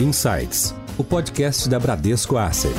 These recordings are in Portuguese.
Insights, o podcast da Bradesco Asset.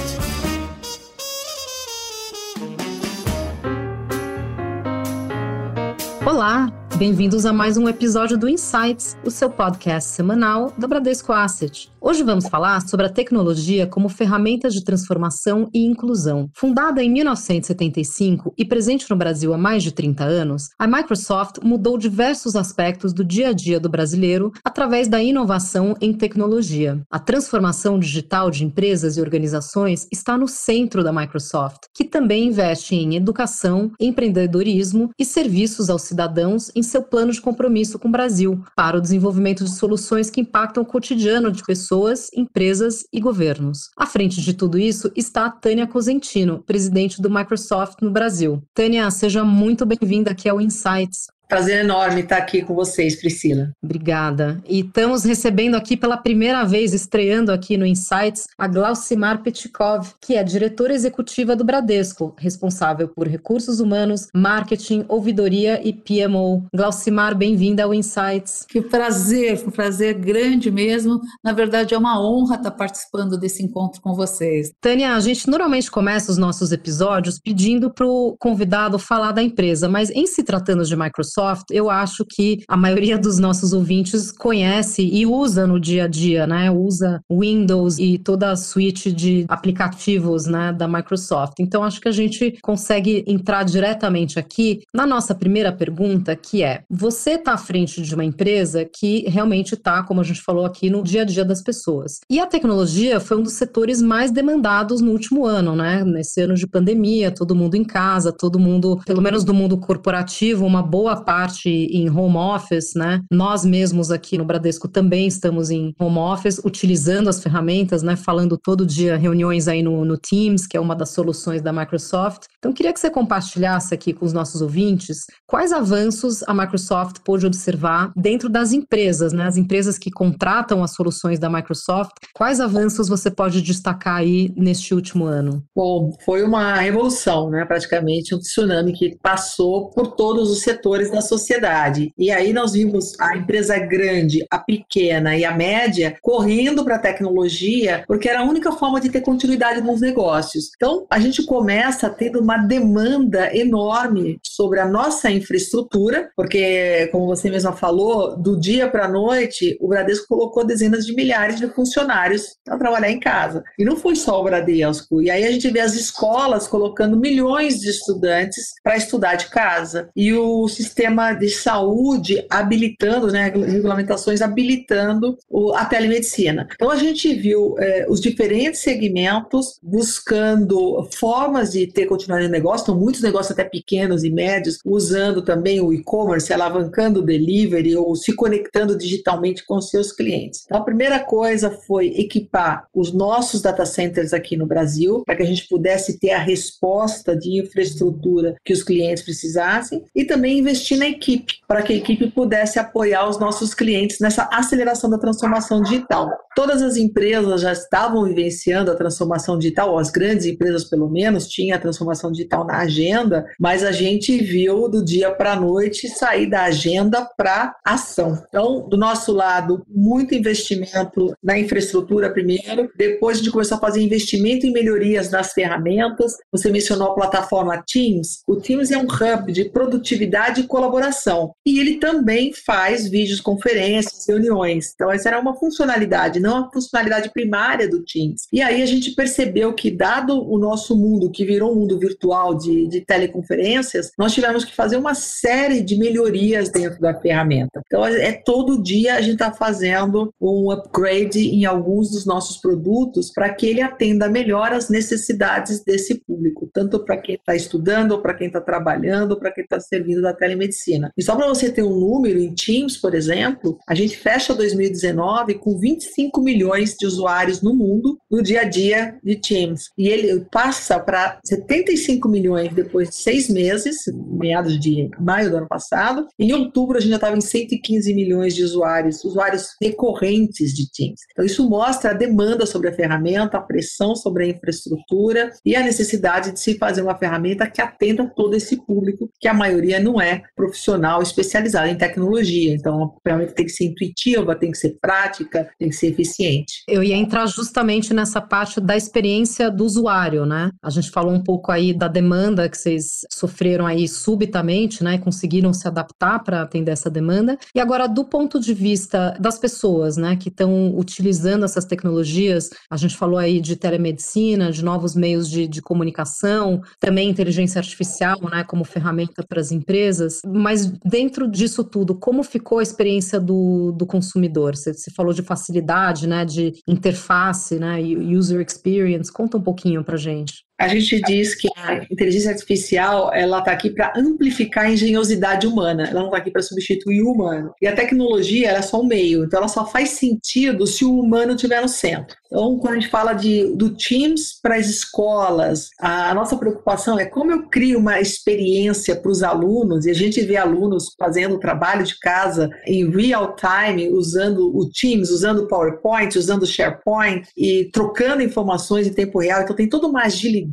Olá, bem-vindos a mais um episódio do Insights, o seu podcast semanal da Bradesco Asset. Hoje vamos falar sobre a tecnologia como ferramenta de transformação e inclusão. Fundada em 1975 e presente no Brasil há mais de 30 anos, a Microsoft mudou diversos aspectos do dia a dia do brasileiro através da inovação em tecnologia. A transformação digital de empresas e organizações está no centro da Microsoft, que também investe em educação, empreendedorismo e serviços aos cidadãos em seu plano de compromisso com o Brasil para o desenvolvimento de soluções que impactam o cotidiano de pessoas empresas e governos. À frente de tudo isso está a Tânia Cosentino, presidente do Microsoft no Brasil. Tânia, seja muito bem-vinda aqui ao Insights. Prazer enorme estar aqui com vocês, Priscila. Obrigada. E estamos recebendo aqui pela primeira vez, estreando aqui no Insights, a Glaucimar Petkov, que é diretora executiva do Bradesco, responsável por recursos humanos, marketing, ouvidoria e PMO. Glaucimar, bem-vinda ao Insights. Que prazer, um prazer grande mesmo. Na verdade, é uma honra estar participando desse encontro com vocês. Tânia, a gente normalmente começa os nossos episódios pedindo para o convidado falar da empresa, mas em se tratando de Microsoft, Microsoft, eu acho que a maioria dos nossos ouvintes conhece e usa no dia a dia, né? Usa Windows e toda a suite de aplicativos, né, da Microsoft. Então acho que a gente consegue entrar diretamente aqui na nossa primeira pergunta, que é: você está à frente de uma empresa que realmente está, como a gente falou aqui, no dia a dia das pessoas. E a tecnologia foi um dos setores mais demandados no último ano, né? Nesse ano de pandemia, todo mundo em casa, todo mundo, pelo menos do mundo corporativo, uma boa parte em home office, né? Nós mesmos aqui no Bradesco também estamos em home office, utilizando as ferramentas, né? Falando todo dia reuniões aí no, no Teams, que é uma das soluções da Microsoft. Então, queria que você compartilhasse aqui com os nossos ouvintes quais avanços a Microsoft pôde observar dentro das empresas, né? As empresas que contratam as soluções da Microsoft, quais avanços você pode destacar aí neste último ano? Bom, foi uma revolução, né? Praticamente um tsunami que passou por todos os setores da da sociedade. E aí nós vimos a empresa grande, a pequena e a média correndo para a tecnologia, porque era a única forma de ter continuidade nos negócios. Então, a gente começa tendo uma demanda enorme sobre a nossa infraestrutura, porque, como você mesma falou, do dia para a noite, o Bradesco colocou dezenas de milhares de funcionários para trabalhar em casa. E não foi só o Bradesco. E aí a gente vê as escolas colocando milhões de estudantes para estudar de casa. E o sistema sistema de saúde habilitando, né, regulamentações habilitando o, a telemedicina. Então a gente viu é, os diferentes segmentos buscando formas de ter continuidade de negócio, então muitos negócios até pequenos e médios usando também o e-commerce, alavancando o delivery ou se conectando digitalmente com seus clientes. Então a primeira coisa foi equipar os nossos data centers aqui no Brasil para que a gente pudesse ter a resposta de infraestrutura que os clientes precisassem e também investir na equipe, para que a equipe pudesse apoiar os nossos clientes nessa aceleração da transformação digital. Todas as empresas já estavam vivenciando a transformação digital, as grandes empresas pelo menos tinham a transformação digital na agenda, mas a gente viu do dia para a noite sair da agenda para ação. Então, do nosso lado, muito investimento na infraestrutura primeiro, depois gente começou a fazer investimento em melhorias nas ferramentas. Você mencionou a plataforma Teams. O Teams é um hub de produtividade e colaboração. E ele também faz vídeos, conferências, reuniões. Então, essa era uma funcionalidade, não a funcionalidade primária do Teams. E aí a gente percebeu que, dado o nosso mundo, que virou um mundo virtual de, de teleconferências, nós tivemos que fazer uma série de melhorias dentro da ferramenta. Então, é todo dia a gente está fazendo um upgrade em alguns dos nossos produtos para que ele atenda melhor as necessidades desse público, tanto para quem está estudando, para quem está trabalhando, para quem está servindo da telemedicina medicina. E só para você ter um número, em Teams, por exemplo, a gente fecha 2019 com 25 milhões de usuários no mundo no dia a dia de Teams. E ele passa para 75 milhões depois de seis meses, meados de maio do ano passado. Em outubro, a gente já estava em 115 milhões de usuários, usuários recorrentes de Teams. Então, isso mostra a demanda sobre a ferramenta, a pressão sobre a infraestrutura e a necessidade de se fazer uma ferramenta que atenda todo esse público, que a maioria não é profissional especializado em tecnologia. Então, a tem que ser intuitiva, tem que ser prática, tem que ser eficiente. Eu ia entrar justamente nessa parte da experiência do usuário, né? A gente falou um pouco aí da demanda que vocês sofreram aí subitamente, né? Conseguiram se adaptar para atender essa demanda. E agora, do ponto de vista das pessoas, né, que estão utilizando essas tecnologias, a gente falou aí de telemedicina, de novos meios de, de comunicação, também inteligência artificial, né, como ferramenta para as empresas. Mas dentro disso tudo, como ficou a experiência do, do consumidor? Você, você falou de facilidade, né, de interface, né, user experience. Conta um pouquinho para gente. A gente diz que a inteligência artificial ela está aqui para amplificar a engenhosidade humana, ela não está aqui para substituir o humano. E a tecnologia ela é só um meio, então ela só faz sentido se o humano estiver no centro. Então, quando a gente fala de, do Teams para as escolas, a nossa preocupação é como eu crio uma experiência para os alunos, e a gente vê alunos fazendo trabalho de casa em real time, usando o Teams, usando o PowerPoint, usando o SharePoint e trocando informações em tempo real. Então, tem toda uma agilidade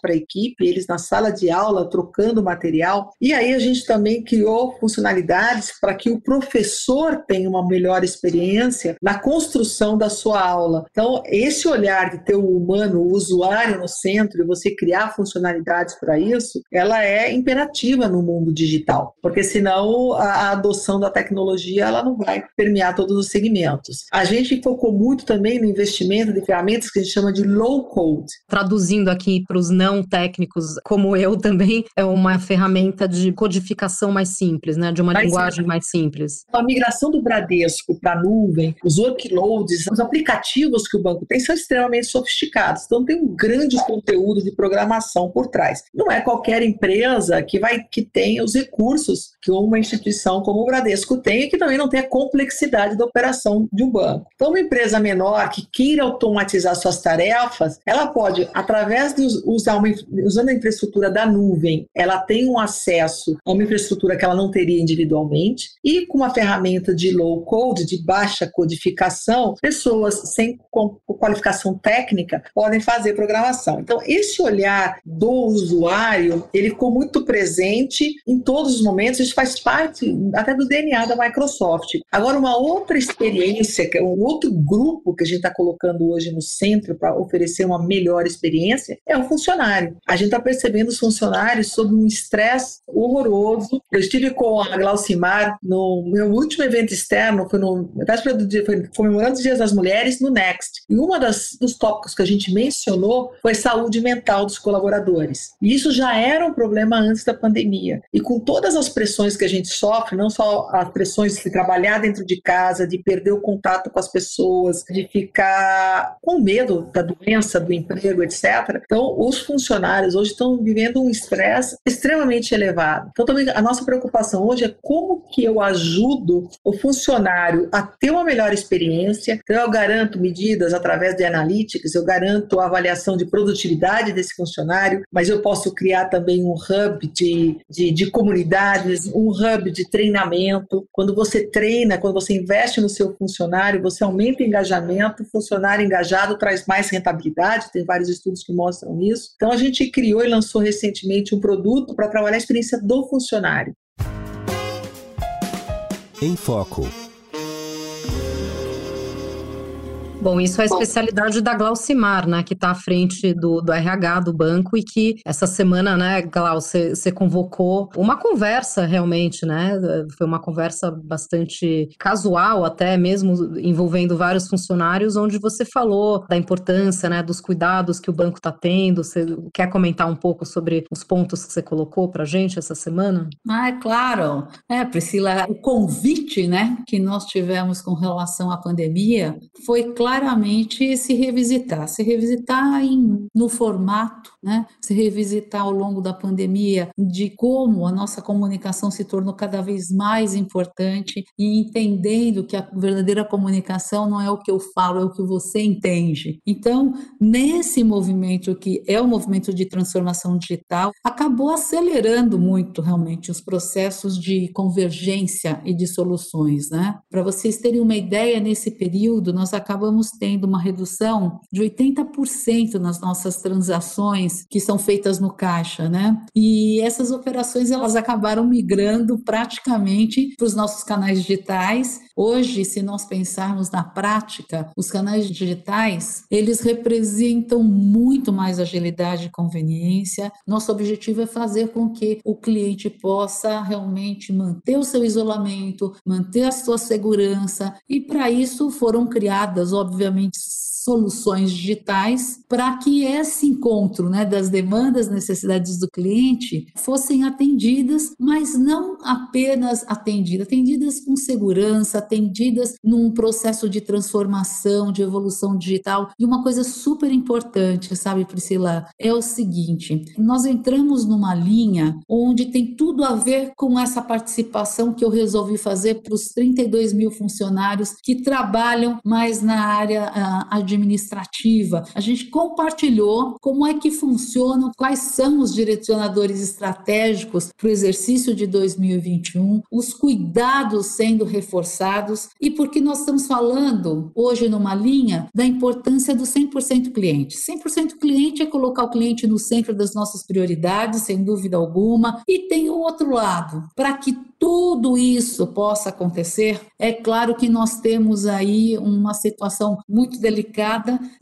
para a equipe, eles na sala de aula trocando material. E aí, a gente também criou funcionalidades para que o professor tenha uma melhor experiência na construção da sua aula. Então, esse olhar de ter o humano, o usuário no centro e você criar funcionalidades para isso, ela é imperativa no mundo digital, porque senão a, adoção da tecnologia ela não vai permear todos os segmentos. A gente focou muito também no investimento de ferramentas que a gente chama de low code. Traduzindo aqui para os não técnicos, como eu também, é uma ferramenta de codificação mais simples, né? De uma mais linguagem simples. mais simples. A migração do Bradesco para a nuvem, os workloads, os aplicativos que o banco tem são extremamente sofisticados. Então tem um grande conteúdo de programação por trás. Não é qualquer empresa que vai que tem os recursos que uma instituição como o Bradesco tem e que também não tem a complexidade da operação de um banco. Então uma empresa menor que queira automatizar suas tarefas, ela pode através de usar uma, usando a infraestrutura da nuvem, ela tem um acesso a uma infraestrutura que ela não teria individualmente e com uma ferramenta de low code, de baixa codificação, pessoas sem qualificação técnica podem fazer programação. Então, esse olhar do usuário, ele ficou muito presente em todos os momentos, isso faz parte até do DNA da Microsoft. Agora, uma outra experiência, é um outro grupo que a gente está colocando hoje no centro para oferecer uma melhor experiência, é o funcionário. A gente está percebendo os funcionários sob um estresse horroroso. Eu estive com a Glaucimar no meu último evento externo, foi no véspera do dia, foi comemorando os Dias das Mulheres no Next. E uma das dos tópicos que a gente mencionou foi saúde mental dos colaboradores. E isso já era um problema antes da pandemia. E com todas as pressões que a gente sofre, não só as pressões de trabalhar dentro de casa, de perder o contato com as pessoas, de ficar com medo da doença, do emprego, etc. Então, os funcionários hoje estão vivendo um estresse extremamente elevado. Então, também a nossa preocupação hoje é como que eu ajudo o funcionário a ter uma melhor experiência. Então, eu garanto medidas através de analytics, eu garanto a avaliação de produtividade desse funcionário, mas eu posso criar também um hub de, de, de comunidades, um hub de treinamento. Quando você treina, quando você investe no seu funcionário, você aumenta o engajamento, o funcionário engajado traz mais rentabilidade, tem vários estudos que mostram isso. Então a gente criou e lançou recentemente um produto para trabalhar a experiência do funcionário. Em Foco. Bom, isso é a especialidade da Glaucimar, né, que está à frente do, do RH do banco e que essa semana, né, Glau, você convocou uma conversa realmente, né? Foi uma conversa bastante casual, até mesmo envolvendo vários funcionários, onde você falou da importância, né, dos cuidados que o banco está tendo. Você quer comentar um pouco sobre os pontos que você colocou para gente essa semana? Ah, é claro. É, Priscila, o convite, né, que nós tivemos com relação à pandemia foi claro claramente se revisitar, se revisitar em, no formato, né? se revisitar ao longo da pandemia de como a nossa comunicação se tornou cada vez mais importante e entendendo que a verdadeira comunicação não é o que eu falo, é o que você entende. Então, nesse movimento que é o movimento de transformação digital, acabou acelerando muito realmente os processos de convergência e de soluções, né? Para vocês terem uma ideia, nesse período nós acabamos estamos tendo uma redução de 80% nas nossas transações que são feitas no caixa, né? E essas operações elas acabaram migrando praticamente para os nossos canais digitais. Hoje, se nós pensarmos na prática, os canais digitais, eles representam muito mais agilidade e conveniência. Nosso objetivo é fazer com que o cliente possa realmente manter o seu isolamento, manter a sua segurança, e para isso foram criadas, obviamente, soluções digitais para que esse encontro né, das demandas, necessidades do cliente fossem atendidas, mas não apenas atendidas, atendidas com segurança, atendidas num processo de transformação, de evolução digital. E uma coisa super importante, sabe, Priscila, é o seguinte: nós entramos numa linha onde tem tudo a ver com essa participação que eu resolvi fazer para os 32 mil funcionários que trabalham mais na área uh, administrativa. A gente compartilhou como é que funcionam, quais são os direcionadores estratégicos para o exercício de 2021, os cuidados sendo reforçados e porque nós estamos falando hoje numa linha da importância do 100% cliente. 100% cliente é colocar o cliente no centro das nossas prioridades, sem dúvida alguma, e tem o outro lado, para que tudo isso possa acontecer, é claro que nós temos aí uma situação muito delicada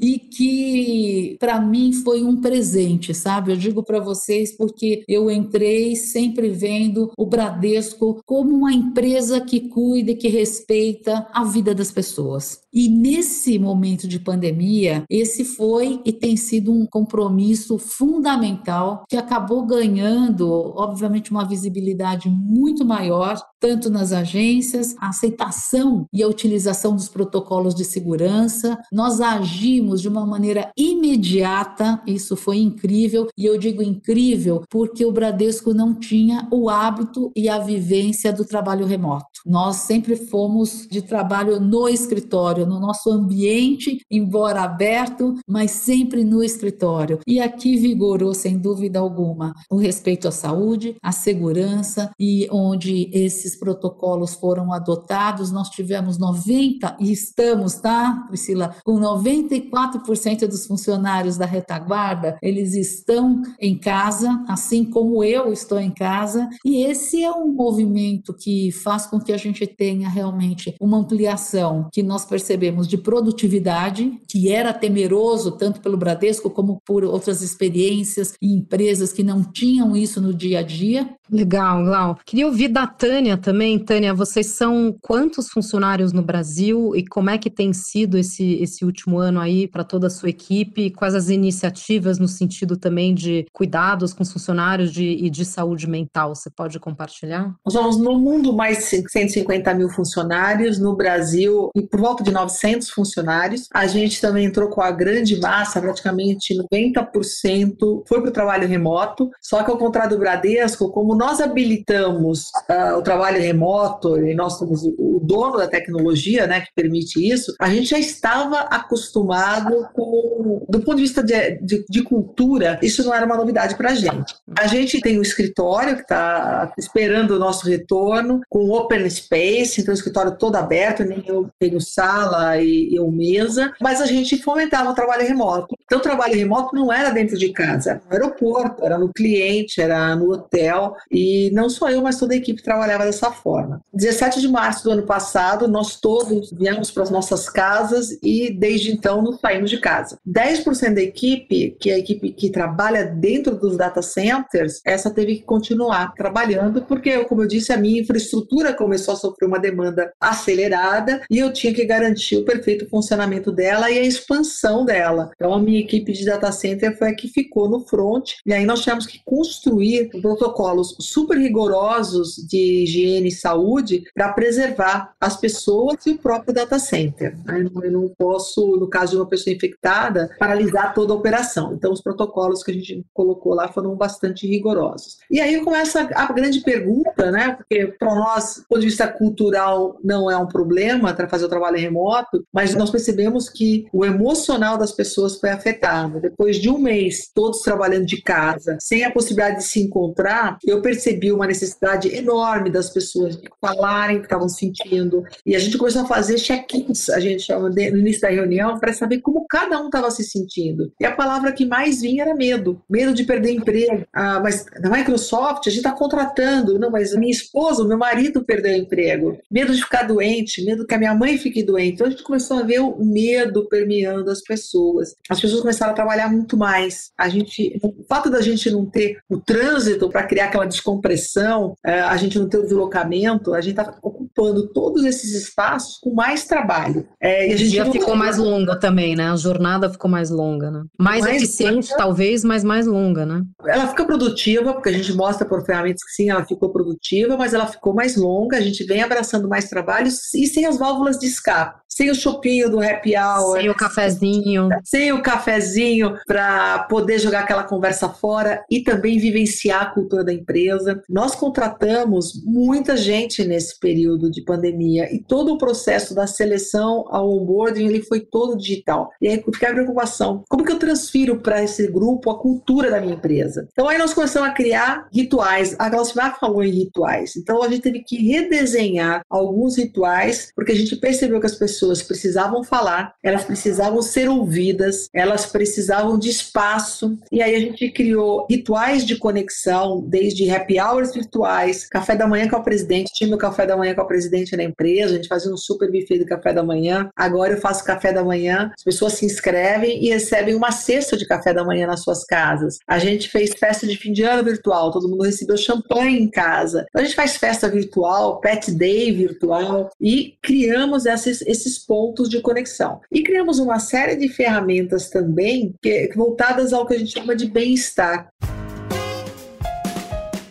e que para mim foi um presente, sabe? Eu digo para vocês porque eu entrei sempre vendo o Bradesco como uma empresa que cuida e que respeita a vida das pessoas. E nesse momento de pandemia, esse foi e tem sido um compromisso fundamental que acabou ganhando, obviamente, uma visibilidade muito maior, tanto nas agências, a aceitação e a utilização dos protocolos de segurança. Nós agimos de uma maneira imediata, isso foi incrível, e eu digo incrível porque o Bradesco não tinha o hábito e a vivência do trabalho remoto. Nós sempre fomos de trabalho no escritório, no nosso ambiente, embora aberto, mas sempre no escritório. E aqui vigorou, sem dúvida alguma, o respeito à saúde, à segurança e onde esses protocolos foram adotados, nós tivemos 90 e estamos, tá, Priscila, com 94% dos funcionários da retaguarda, eles estão em casa, assim como eu estou em casa, e esse é um movimento que faz com que a gente tenha realmente uma ampliação que nós percebemos de produtividade, que era temeroso tanto pelo Bradesco como por outras experiências e empresas que não tinham isso no dia a dia. Legal, legal. Queria ouvir da Tânia também. Tânia, vocês são quantos funcionários no Brasil e como é que tem sido esse, esse último ano aí para toda a sua equipe? Quais as iniciativas no sentido também de cuidados com os funcionários de, e de saúde mental? Você pode compartilhar? Nós vamos no mundo mais de 150 mil funcionários, no Brasil por volta de 900 funcionários. A gente também entrou com a grande massa, praticamente 90% foi para o trabalho remoto, só que ao contrário do Bradesco, como nós habilitamos uh, o trabalho remoto e nós somos o dono da tecnologia, né, que permite isso, a gente já estava acostumado com, do ponto de vista de, de, de cultura, isso não era uma novidade para a gente. A gente tem um escritório que está esperando o nosso retorno, com open space, então o escritório todo aberto, nem eu tenho sala e eu mesa, mas a gente fomentava o trabalho remoto. Então o trabalho remoto não era dentro de casa, no aeroporto, era no cliente, era no hotel, e não só eu, mas toda a equipe trabalhava dessa forma. 17 de março do ano passado, nós todos viemos para as nossas casas e desde então não saímos de casa. 10% da equipe, que é a equipe que trabalha dentro dos data centers, essa teve que continuar trabalhando, porque, como eu disse, a minha infraestrutura começou a sofrer uma demanda acelerada e eu tinha que garantir o perfeito funcionamento dela e a expansão dela. Então, a minha equipe de data center foi a que ficou no front, e aí nós tivemos que construir protocolos super rigorosos de higiene e saúde para preservar as pessoas e o próprio data center. Eu não posso, no caso de uma pessoa infectada, paralisar toda a operação. Então, os protocolos que a gente colocou lá foram bastante rigorosos. E aí começa a grande pergunta, né? Porque para nós, do ponto de vista cultural, não é um problema fazer o trabalho remoto, mas nós percebemos que o emocional das pessoas foi afetado. Depois de um mês, todos trabalhando de casa, sem a possibilidade de se encontrar, eu percebi uma necessidade enorme das pessoas de falarem o que estavam sentindo. E a gente começou a fazer check-ins, a gente chama de, no início da reunião, para saber como cada um estava se sentindo. E a palavra que mais vinha era medo. Medo de perder emprego. Ah, mas na Microsoft a gente está contratando. Não, mas minha esposa, meu marido perdeu emprego. Medo de ficar doente, medo que a minha mãe fique doente. Então a gente começou a ver o medo permeando as pessoas. As pessoas começaram a trabalhar muito mais. A gente, o fato da gente não ter o trânsito para criar aquela descompressão, eh, a gente não ter o deslocamento, a gente está ocupando todos esses espaços com mais trabalho. É, e a gente já ficou mais longa também, né? A jornada ficou mais longa, né? Mais, mais eficiente, talvez, mas mais longa, né? Ela fica produtiva, porque a gente mostra por ferramentas que sim, ela ficou produtiva, mas ela ficou mais longa, a gente vem abraçando mais trabalhos e sem as válvulas de escape sem o chopinho do happy hour, sem o cafezinho, sem o cafezinho para poder jogar aquela conversa fora e também vivenciar a cultura da empresa. Nós contratamos muita gente nesse período de pandemia e todo o processo da seleção ao onboarding ele foi todo digital. E aí fica a preocupação, como que eu transfiro para esse grupo a cultura da minha empresa? Então aí nós começamos a criar rituais. A Glaucimar falou em rituais. Então a gente teve que redesenhar alguns rituais porque a gente percebeu que as pessoas precisavam falar, elas precisavam ser ouvidas, elas precisavam de espaço. E aí a gente criou rituais de conexão, desde happy hours virtuais, café da manhã com o presidente, tinha meu café da manhã com o presidente na empresa, a gente fazia um super buffet do café da manhã. Agora eu faço café da manhã, as pessoas se inscrevem e recebem uma cesta de café da manhã nas suas casas. A gente fez festa de fim de ano virtual, todo mundo recebeu champanhe em casa. Então a gente faz festa virtual, pet day virtual e criamos esses, esses pontos de conexão. E criamos uma série de ferramentas também que, voltadas ao que a gente chama de bem-estar.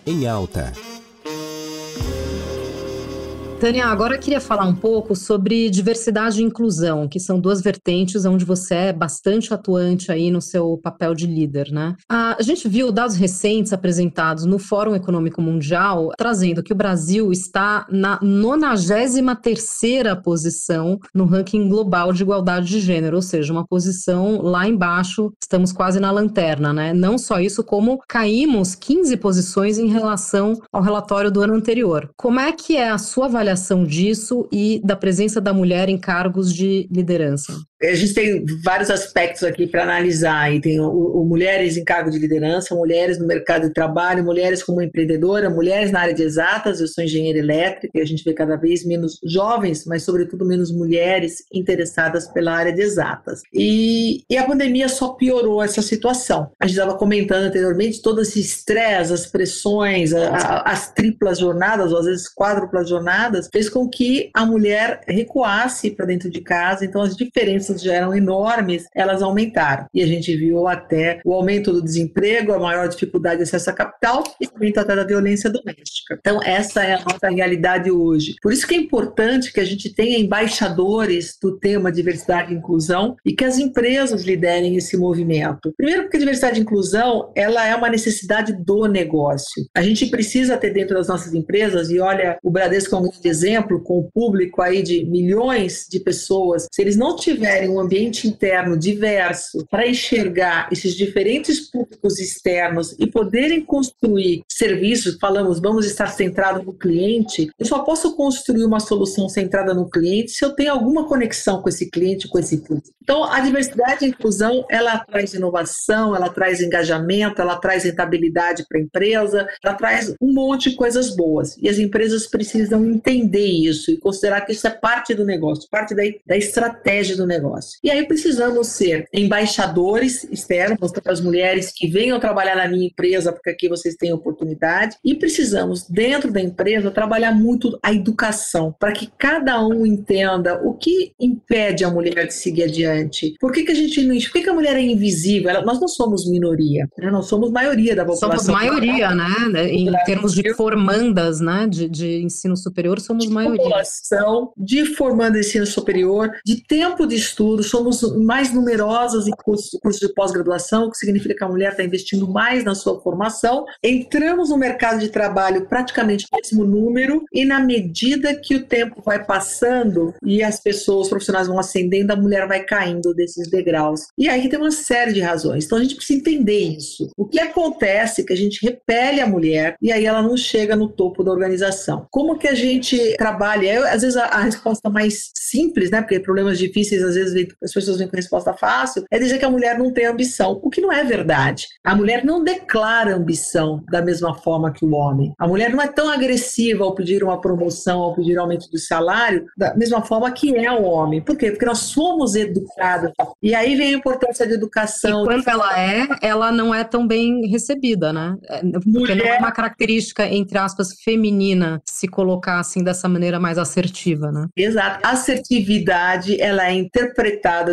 Em alta. Tânia, agora queria falar um pouco sobre diversidade e inclusão, que são duas vertentes onde você é bastante atuante aí no seu papel de líder, né? A gente viu dados recentes apresentados no Fórum Econômico Mundial trazendo que o Brasil está na 93ª posição no ranking global de igualdade de gênero, ou seja, uma posição lá embaixo, estamos quase na lanterna, né? Não só isso, como caímos 15 posições em relação ao relatório do ano anterior. Como é que é a sua avaliação avaliação disso e da presença da mulher em cargos de liderança? A gente tem vários aspectos aqui para analisar. E tem o, o, mulheres em cargo de liderança, mulheres no mercado de trabalho, mulheres como empreendedora, mulheres na área de exatas. Eu sou engenheira elétrica e a gente vê cada vez menos jovens, mas sobretudo menos mulheres interessadas pela área de exatas. E, e a pandemia só piorou essa situação. A gente estava comentando anteriormente todo esse estresse, as pressões, a, a, as triplas jornadas, ou às vezes quádruplas jornadas, fez com que a mulher recuasse para dentro de casa. Então as diferenças diferenças já eram enormes, elas aumentaram. E a gente viu até o aumento do desemprego, a maior dificuldade de acesso a capital e aumento até da violência doméstica. Então, essa é a nossa realidade hoje. Por isso que é importante que a gente tenha embaixadores do tema diversidade e inclusão e que as empresas liderem esse movimento. Primeiro, porque diversidade e inclusão ela é uma necessidade do negócio. A gente precisa ter dentro das nossas empresas, e olha, o Bradesco é um grande exemplo, com o público aí de milhões de pessoas, se eles não tiverem tiverem um ambiente interno diverso para enxergar esses diferentes públicos externos e poderem construir serviços, falamos, vamos estar centrado no cliente, eu só posso construir uma solução centrada no cliente se eu tenho alguma conexão com esse cliente, com esse público. Então, a diversidade e inclusão, ela traz inovação, ela traz engajamento, ela traz rentabilidade para a empresa, ela traz um monte de coisas boas. E as empresas precisam entender isso e considerar que isso é parte do negócio, parte da, da estratégia do negócio negócio. E aí precisamos ser embaixadores externos para as mulheres que venham trabalhar na minha empresa, porque aqui vocês têm oportunidade, e precisamos, dentro da empresa, trabalhar muito a educação, para que cada um entenda o que impede a mulher de seguir adiante. Por que, que a gente não. Por que, que a mulher é invisível? Ela, nós não somos minoria, né? nós somos maioria da população. Somos maioria, né? Em termos de formandas né? de, de ensino superior, somos de maioria. População de formanda de ensino superior, de tempo de estudo estudos, somos mais numerosas em cursos, de pós-graduação, o que significa que a mulher está investindo mais na sua formação. Entramos no mercado de trabalho praticamente no mesmo número, e na medida que o tempo vai passando e as pessoas, profissionais vão ascendendo, a mulher vai caindo desses degraus. E aí tem uma série de razões. Então a gente precisa entender isso. O que acontece é que a gente repele a mulher e aí ela não chega no topo da organização. Como que a gente trabalha? Eu, às vezes a, a, resposta mais simples, né? Porque problemas difíceis às vezes as pessoas vêm com resposta fácil, é dizer que a mulher não tem ambição, o que não é verdade. A mulher não declara ambição da mesma forma que o homem. A mulher não é tão agressiva ao pedir uma promoção, ao pedir aumento do salário, da mesma forma que é o homem. Por quê? Porque nós somos educados. E aí vem a importância da educação. E quando ela é, ela não é tão bem recebida, né? É, porque mulher... não é uma característica, entre aspas, feminina se colocar assim dessa maneira mais assertiva, né? Exato. Assertividade, ela é interpretada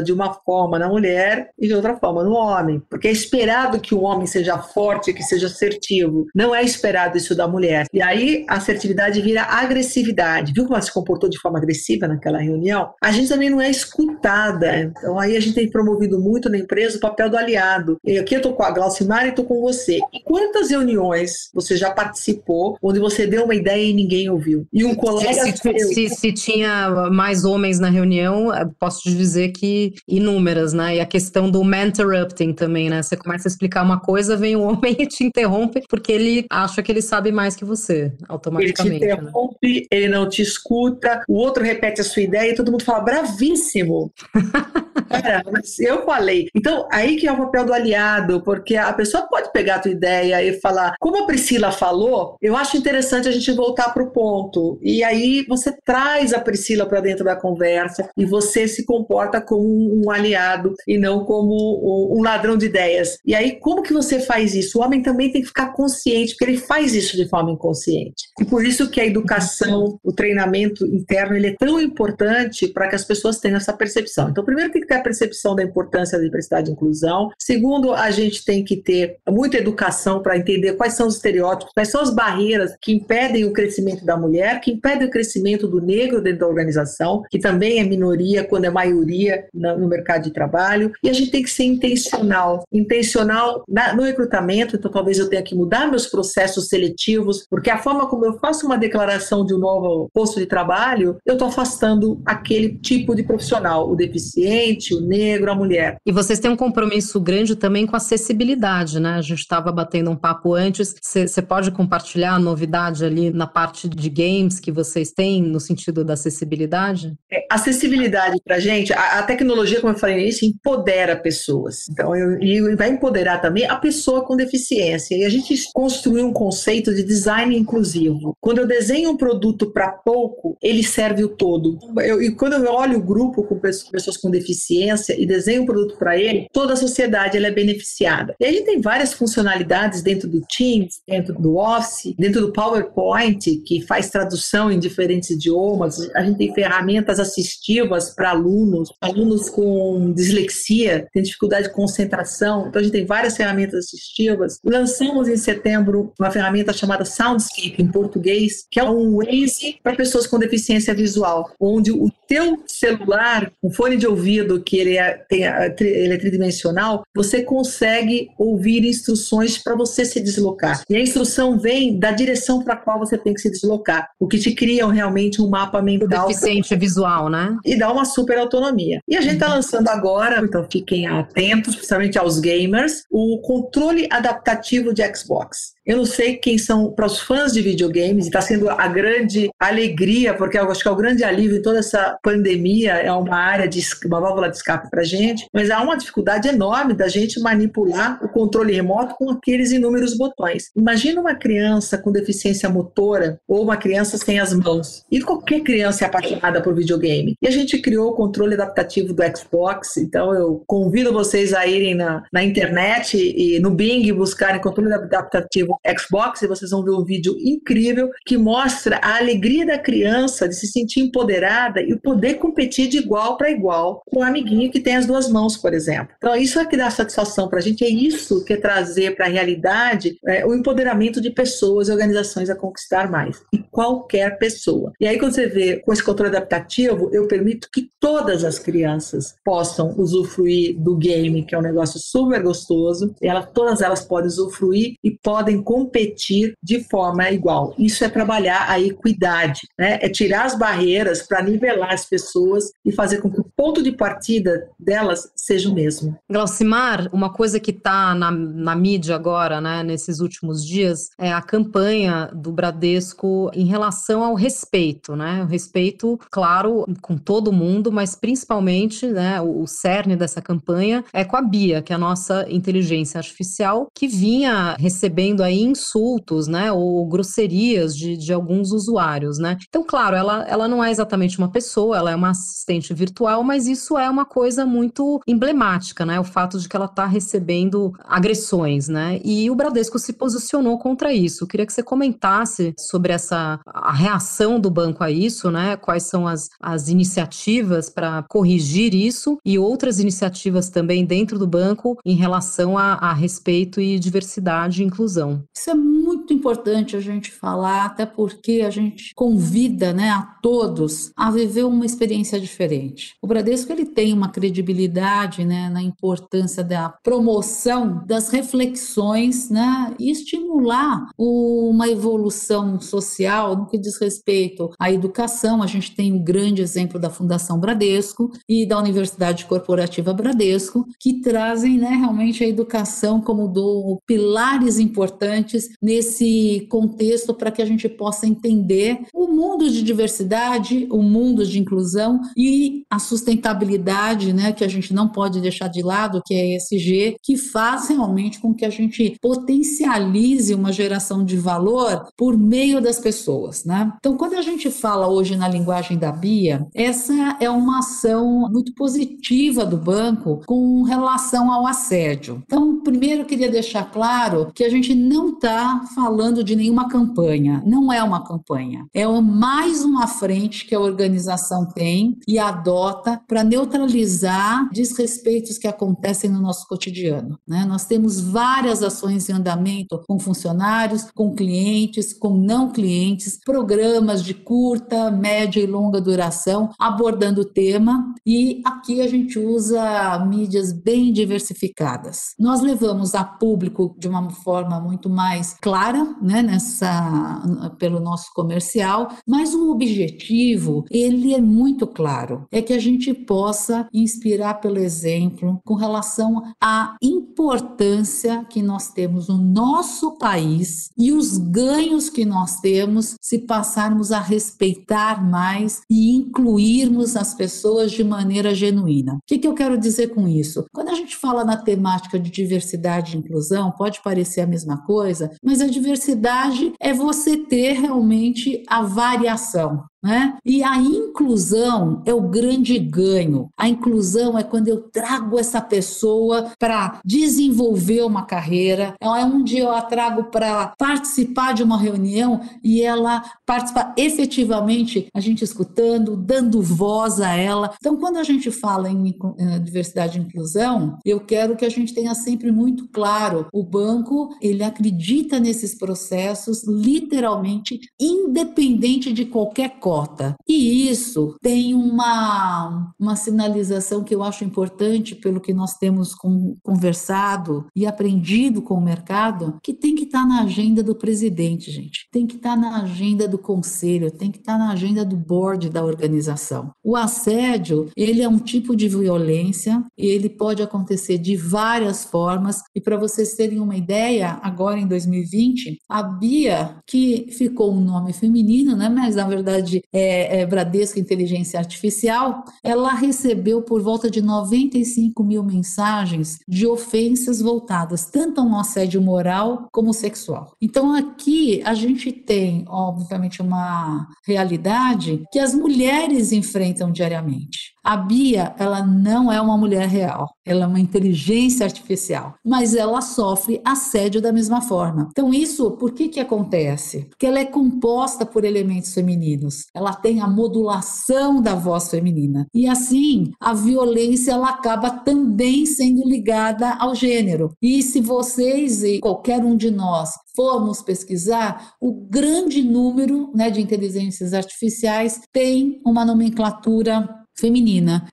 de uma forma na mulher e de outra forma no homem. Porque é esperado que o homem seja forte, que seja assertivo. Não é esperado isso da mulher. E aí a assertividade vira agressividade. Viu como ela se comportou de forma agressiva naquela reunião? A gente também não é escutada. Então aí a gente tem promovido muito na empresa o papel do aliado. E aqui eu tô com a Glaucimar e tô com você. E quantas reuniões você já participou onde você deu uma ideia e ninguém ouviu? E um colega se, se, se, tinha mais homens na reunião, posso te dizer que inúmeras, né? E a questão do interrupting também, né? Você começa a explicar uma coisa, vem o um homem e te interrompe porque ele acha que ele sabe mais que você, automaticamente. Ele te né? interrompe, né? ele não te escuta, o outro repete a sua ideia e todo mundo fala bravíssimo. Cara, mas eu falei. Então, aí que é o papel do aliado, porque a pessoa pode pegar a tua ideia e falar, como a Priscila falou, eu acho interessante a gente voltar para o ponto. E aí você traz a Priscila para dentro da conversa e você se comporta como um aliado e não como um ladrão de ideias. E aí, como que você faz isso? O homem também tem que ficar consciente, porque ele faz isso de forma inconsciente. E por isso que a educação, o treinamento interno, ele é tão importante para que as pessoas tenham essa percepção. Então, primeiro tem que ter a percepção da importância da diversidade e inclusão. Segundo, a gente tem que ter muita educação para entender quais são os estereótipos, quais são as barreiras que impedem o crescimento da mulher, que impedem o crescimento do negro dentro da organização, que também é minoria quando é maioria no mercado de trabalho. E a gente tem que ser intencional. Intencional no recrutamento, então talvez eu tenha que mudar meus processos seletivos, porque a forma como eu faço uma declaração de um novo posto de trabalho, eu estou afastando aquele tipo de profissional, o deficiente, o negro, a mulher. E vocês têm um compromisso grande também com acessibilidade, né? A gente estava batendo um papo antes. Você pode compartilhar a novidade ali na parte de games que vocês têm no sentido da acessibilidade? É, acessibilidade para a gente, a, tecnologia, como eu falei isso, empodera pessoas. Então, eu, e vai empoderar também a pessoa com deficiência. E a gente construiu um conceito de design inclusivo. Quando eu desenho um produto para pouco, ele serve o todo. Eu, e quando eu olho o grupo com pessoas com deficiência e desenho um produto para ele, toda a sociedade ela é beneficiada. E a gente tem várias funcionalidades dentro do Teams, dentro do Office, dentro do PowerPoint, que faz tradução em diferentes idiomas. A gente tem ferramentas assistivas para alunos, alunos com dislexia, tem dificuldade de concentração. Então a gente tem várias ferramentas assistivas. Lançamos em setembro uma ferramenta chamada Soundscape em português, que é um Waze para pessoas com deficiência visual, onde o teu celular, um fone de ouvido que ele é, tem, ele é tridimensional, você consegue ouvir instruções para você se deslocar. E a instrução vem da direção para a qual você tem que se deslocar, o que te cria realmente um mapa mental. Deficiente visual, né? E dá uma super autonomia. E a gente está lançando agora, então fiquem atentos, principalmente aos gamers, o controle adaptativo de Xbox. Eu não sei quem são para os fãs de videogames, está sendo a grande alegria, porque eu acho que é o grande alívio em toda essa pandemia, é uma área de uma válvula de escape para gente, mas há uma dificuldade enorme da gente manipular o controle remoto com aqueles inúmeros botões. Imagina uma criança com deficiência motora ou uma criança sem as mãos. E qualquer criança é apaixonada por videogame. E a gente criou o controle adaptativo do Xbox, então eu convido vocês a irem na, na internet e no Bing buscarem controle adaptativo Xbox e vocês vão ver um vídeo incrível que mostra a alegria da criança de se sentir empoderada e poder competir de igual para igual com o um amiguinho que tem as duas mãos, por exemplo. Então, isso é que dá satisfação para a gente, é isso que é trazer para a realidade é, o empoderamento de pessoas e organizações a conquistar mais. E qualquer pessoa. E aí, quando você vê com esse controle adaptativo, eu permito que todas as crianças possam usufruir do game, que é um negócio super gostoso. E ela, todas elas podem usufruir e podem competir de forma igual. Isso é trabalhar a equidade, né? É tirar as barreiras para nivelar as pessoas e fazer com que o ponto de partida delas seja o mesmo. Glaucimar, uma coisa que está na, na mídia agora, né, nesses últimos dias, é a campanha do Bradesco em relação ao respeito, né? O respeito, claro, com todo mundo, mas principalmente, né, o, o cerne dessa campanha é com a Bia, que é a nossa inteligência artificial, que vinha recebendo aí insultos, né, ou grosserias de, de alguns usuários, né? Então, claro, ela, ela não é exatamente uma pessoa, ela é uma assistente virtual, mas isso é uma coisa muito emblemática, né? O fato de que ela está recebendo agressões, né? E o Bradesco se posicionou contra isso. Eu queria que você comentasse sobre essa a reação do banco a isso, né? Quais são as, as iniciativas para corrigir isso e outras iniciativas também dentro do banco em relação a, a respeito e diversidade e inclusão. Isso é muito importante a gente falar, até porque a gente convida, né, a todos a viver uma experiência diferente. O Bradesco ele tem uma credibilidade, né, na importância da promoção das reflexões, né, e estimular uma evolução social no que diz respeito à educação. A gente tem um grande exemplo da Fundação Bradesco e da Universidade Corporativa Bradesco, que trazem, né, realmente a educação como do pilares importantes nesse contexto para que a gente possa entender o mundo de diversidade, o mundo de inclusão e a sustentabilidade, né, que a gente não pode deixar de lado, que é ESG, que faz realmente com que a gente potencialize uma geração de valor por meio das pessoas, né? Então, quando a gente fala hoje na linguagem da Bia, essa é uma ação muito positiva do banco com relação ao assédio. Então, primeiro eu queria deixar claro que a gente não está falando de nenhuma campanha, não é uma campanha, é mais uma frente que a organização tem e adota para neutralizar desrespeitos que acontecem no nosso cotidiano. Né? Nós temos várias ações em andamento com funcionários, com clientes, com não clientes, programas de curta, média e longa duração abordando o tema e aqui a gente usa mídias bem diversificadas. Nós levamos a público de uma forma muito mais clara, né, nessa pelo nosso comercial, mas o objetivo, ele é muito claro, é que a gente possa inspirar pelo exemplo com relação à importância que nós temos no nosso país e os ganhos que nós temos se passarmos a respeitar mais e incluirmos as pessoas de maneira genuína. O que, que eu quero dizer com isso? Quando a gente fala na temática de diversidade e inclusão, pode parecer a mesma coisa, mas a diversidade é você ter realmente a variação. Né? E a inclusão é o grande ganho. A inclusão é quando eu trago essa pessoa para desenvolver uma carreira, é onde eu a trago para participar de uma reunião e ela participar efetivamente, a gente escutando, dando voz a ela. Então, quando a gente fala em diversidade e inclusão, eu quero que a gente tenha sempre muito claro, o banco, ele acredita nesses processos literalmente independente de qualquer coisa cota. E isso tem uma, uma sinalização que eu acho importante pelo que nós temos com, conversado e aprendido com o mercado, que tem que estar tá na agenda do presidente, gente. Tem que estar tá na agenda do conselho, tem que estar tá na agenda do board da organização. O assédio, ele é um tipo de violência, ele pode acontecer de várias formas, e para vocês terem uma ideia, agora em 2020, a Bia, que ficou um nome feminino, né, mas na verdade é, é, Bradesco Inteligência Artificial, ela recebeu por volta de 95 mil mensagens de ofensas voltadas tanto a um assédio moral como sexual. Então aqui a gente tem, obviamente, uma realidade que as mulheres enfrentam diariamente. A Bia, ela não é uma mulher real, ela é uma inteligência artificial, mas ela sofre assédio da mesma forma. Então, isso, por que que acontece? Porque ela é composta por elementos femininos, ela tem a modulação da voz feminina. E assim, a violência ela acaba também sendo ligada ao gênero. E se vocês e qualquer um de nós formos pesquisar, o grande número né, de inteligências artificiais tem uma nomenclatura feminina.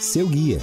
Seu guia.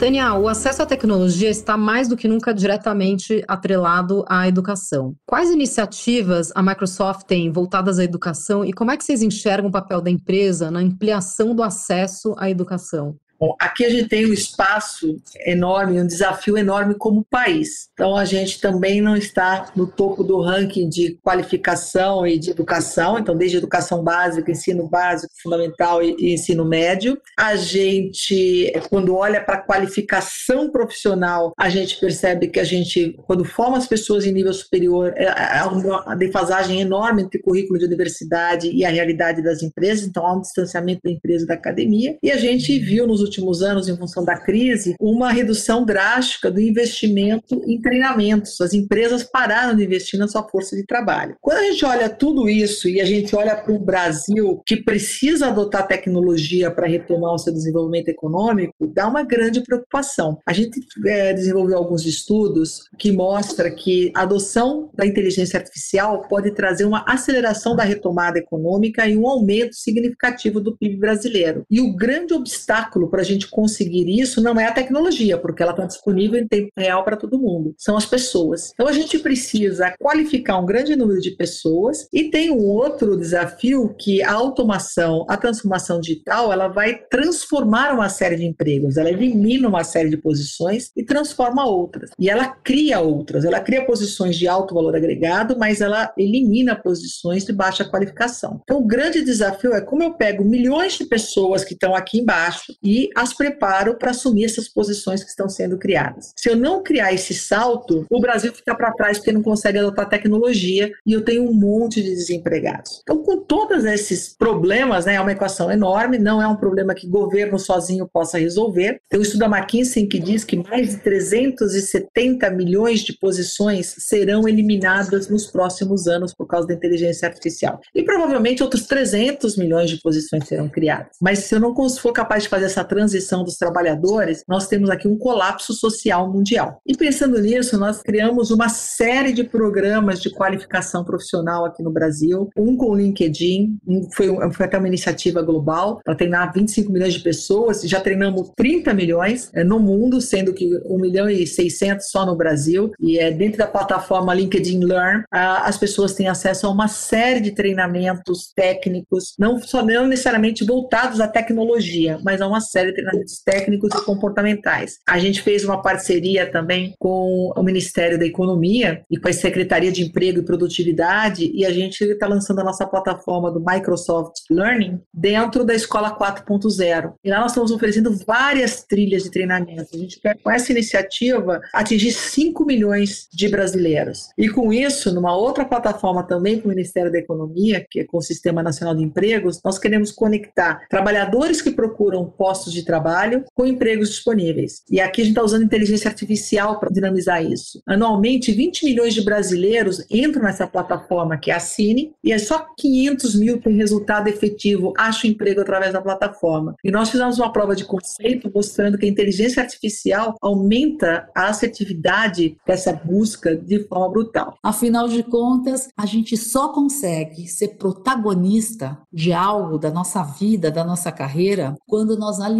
Tânia, o acesso à tecnologia está mais do que nunca diretamente atrelado à educação. Quais iniciativas a Microsoft tem voltadas à educação e como é que vocês enxergam o papel da empresa na ampliação do acesso à educação? Bom, aqui a gente tem um espaço enorme, um desafio enorme como país. Então a gente também não está no topo do ranking de qualificação e de educação, então desde educação básica, ensino básico, fundamental e, ensino médio. A gente, quando olha para a qualificação profissional, a gente percebe que a gente, quando forma as pessoas em nível superior, é, é uma defasagem enorme entre o currículo de universidade e a realidade das empresas, então há um distanciamento da empresa e da academia. E a gente viu nos últimos anos, em função da crise, uma redução drástica do investimento em treinamentos. As empresas pararam de investir na sua força de trabalho. Quando a gente olha tudo isso e a gente olha para o Brasil, que precisa adotar tecnologia para retomar o seu desenvolvimento econômico, dá uma grande preocupação. A gente é, desenvolveu alguns estudos que mostram que a adoção da inteligência artificial pode trazer uma aceleração da retomada econômica e um aumento significativo do PIB brasileiro. E o grande obstáculo para para a gente conseguir isso não é a tecnologia, porque ela está disponível em tempo real para todo mundo, são as pessoas. Então a gente precisa qualificar um grande número de pessoas e tem um outro desafio que a automação, a transformação digital, ela vai transformar uma série de empregos, ela elimina uma série de posições e transforma outras. E ela cria outras, ela cria posições de alto valor agregado, mas ela elimina posições de baixa qualificação. Então o grande desafio é como eu pego milhões de pessoas que estão aqui embaixo e as preparo para assumir essas posições que estão sendo criadas. Se eu não criar esse salto, o Brasil fica para trás porque não consegue adotar tecnologia e eu tenho um monte de desempregados. Então, com todos esses problemas, né, é uma equação enorme, não é um problema que governo sozinho possa resolver. Tem um estudo da McKinsey que diz que mais de 370 milhões de posições serão eliminadas nos próximos anos por causa da inteligência artificial. E provavelmente outros 300 milhões de posições serão criadas. Mas se eu não for capaz de fazer essa transição dos trabalhadores, nós temos aqui um colapso social mundial. E pensando nisso, nós criamos uma série de programas de qualificação profissional aqui no Brasil, um com o LinkedIn, um foi, foi até uma iniciativa global para treinar 25 milhões de pessoas, já treinamos 30 milhões é, no mundo, sendo que 1 milhão e 600 só no Brasil, e é dentro da plataforma LinkedIn Learn, as pessoas têm acesso a uma série de treinamentos técnicos, não só não necessariamente voltados à tecnologia, mas a uma série de treinamentos técnicos e comportamentais. A gente fez uma parceria também com o Ministério da Economia e com a Secretaria de Emprego e Produtividade e a gente está lançando a nossa plataforma do Microsoft Learning dentro da Escola 4.0. E lá nós estamos oferecendo várias trilhas de treinamento. A gente quer, com essa iniciativa, atingir 5 milhões de brasileiros. E com isso, numa outra plataforma também com o Ministério da Economia, que é com o Sistema Nacional de Empregos, nós queremos conectar trabalhadores que procuram postos de trabalho com empregos disponíveis. E aqui a gente está usando inteligência artificial para dinamizar isso. Anualmente, 20 milhões de brasileiros entram nessa plataforma que é a Cine e é só 500 mil têm resultado efetivo, acham emprego através da plataforma. E nós fizemos uma prova de conceito mostrando que a inteligência artificial aumenta a assertividade dessa busca de forma brutal. Afinal de contas, a gente só consegue ser protagonista de algo da nossa vida, da nossa carreira, quando nós alinhamos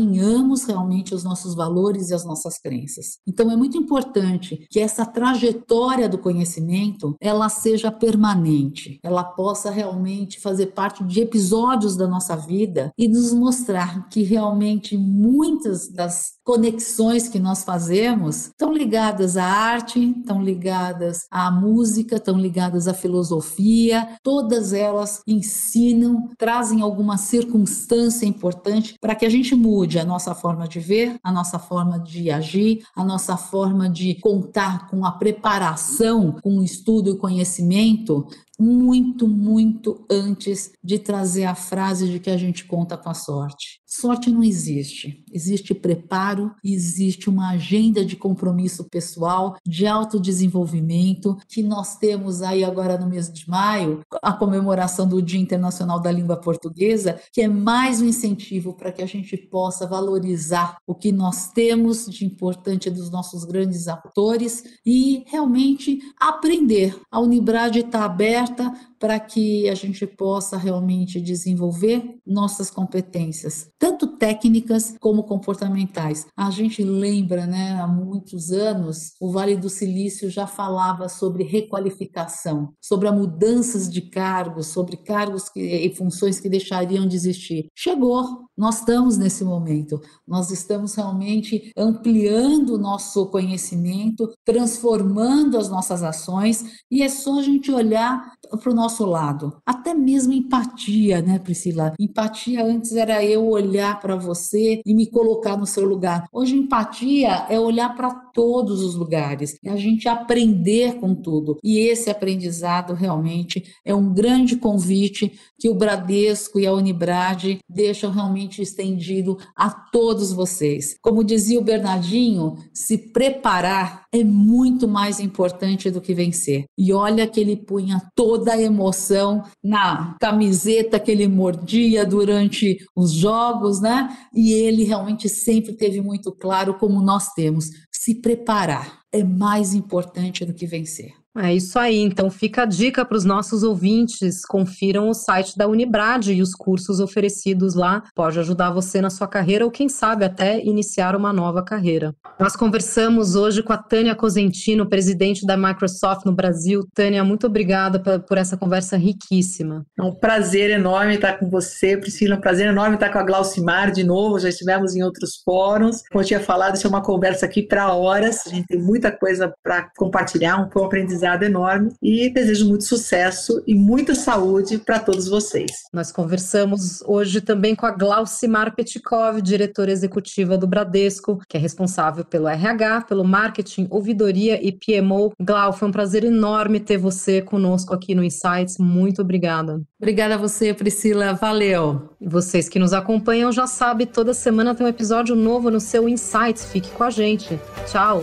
realmente os nossos valores e as nossas crenças. Então é muito importante que essa trajetória do conhecimento ela seja permanente, ela possa realmente fazer parte de episódios da nossa vida e nos mostrar que realmente muitas das conexões que nós fazemos estão ligadas à arte, estão ligadas à música, estão ligadas à filosofia, todas elas ensinam, trazem alguma circunstância importante para que a gente mude a nossa forma de ver, a nossa forma de agir, a nossa forma de contar com a preparação, com o estudo e conhecimento muito, muito antes de trazer a frase de que a gente conta com a sorte. Sorte não existe. Existe preparo, existe uma agenda de compromisso pessoal, de autodesenvolvimento, que nós temos aí agora no mês de maio, a comemoração do Dia Internacional da Língua Portuguesa, que é mais um incentivo para que a gente possa valorizar o que nós temos de importante dos nossos grandes atores e realmente aprender. A Unibrade está aberta para que a gente possa realmente desenvolver nossas competências, tanto técnicas como comportamentais. A gente lembra, né, há muitos anos, o Vale do Silício já falava sobre requalificação, sobre a mudanças de cargos, sobre cargos que, e funções que deixariam de existir. Chegou, nós estamos nesse momento. Nós estamos realmente ampliando o nosso conhecimento, transformando as nossas ações e é só a gente olhar para o nosso nosso lado. Até mesmo empatia, né, Priscila? Empatia antes era eu olhar para você e me colocar no seu lugar. Hoje, empatia é olhar para todos os lugares, é a gente aprender com tudo. E esse aprendizado realmente é um grande convite que o Bradesco e a Unibrade deixam realmente estendido a todos vocês. Como dizia o Bernardinho, se preparar é muito mais importante do que vencer. E olha que ele punha toda a emoção na camiseta que ele mordia durante os jogos, né? E ele realmente sempre teve muito claro como nós temos, se preparar é mais importante do que vencer. É isso aí, então fica a dica para os nossos ouvintes, confiram o site da Unibrade e os cursos oferecidos lá, pode ajudar você na sua carreira ou quem sabe até iniciar uma nova carreira. Nós conversamos hoje com a Tânia Cosentino, presidente da Microsoft no Brasil. Tânia, muito obrigada por essa conversa riquíssima. É um prazer enorme estar com você, Priscila, é um prazer enorme estar com a Glaucimar de novo, já estivemos em outros fóruns. Como eu tinha falado, isso é uma conversa aqui para horas, a gente tem muita coisa para compartilhar, um bom aprendizado aprendizado enorme e desejo muito sucesso e muita saúde para todos vocês. Nós conversamos hoje também com a Glaucimar Petkov, diretora executiva do Bradesco, que é responsável pelo RH, pelo marketing, ouvidoria e PMO. Glau, foi um prazer enorme ter você conosco aqui no Insights. Muito obrigada. Obrigada a você, Priscila. Valeu. Vocês que nos acompanham já sabem, toda semana tem um episódio novo no seu Insights. Fique com a gente. Tchau.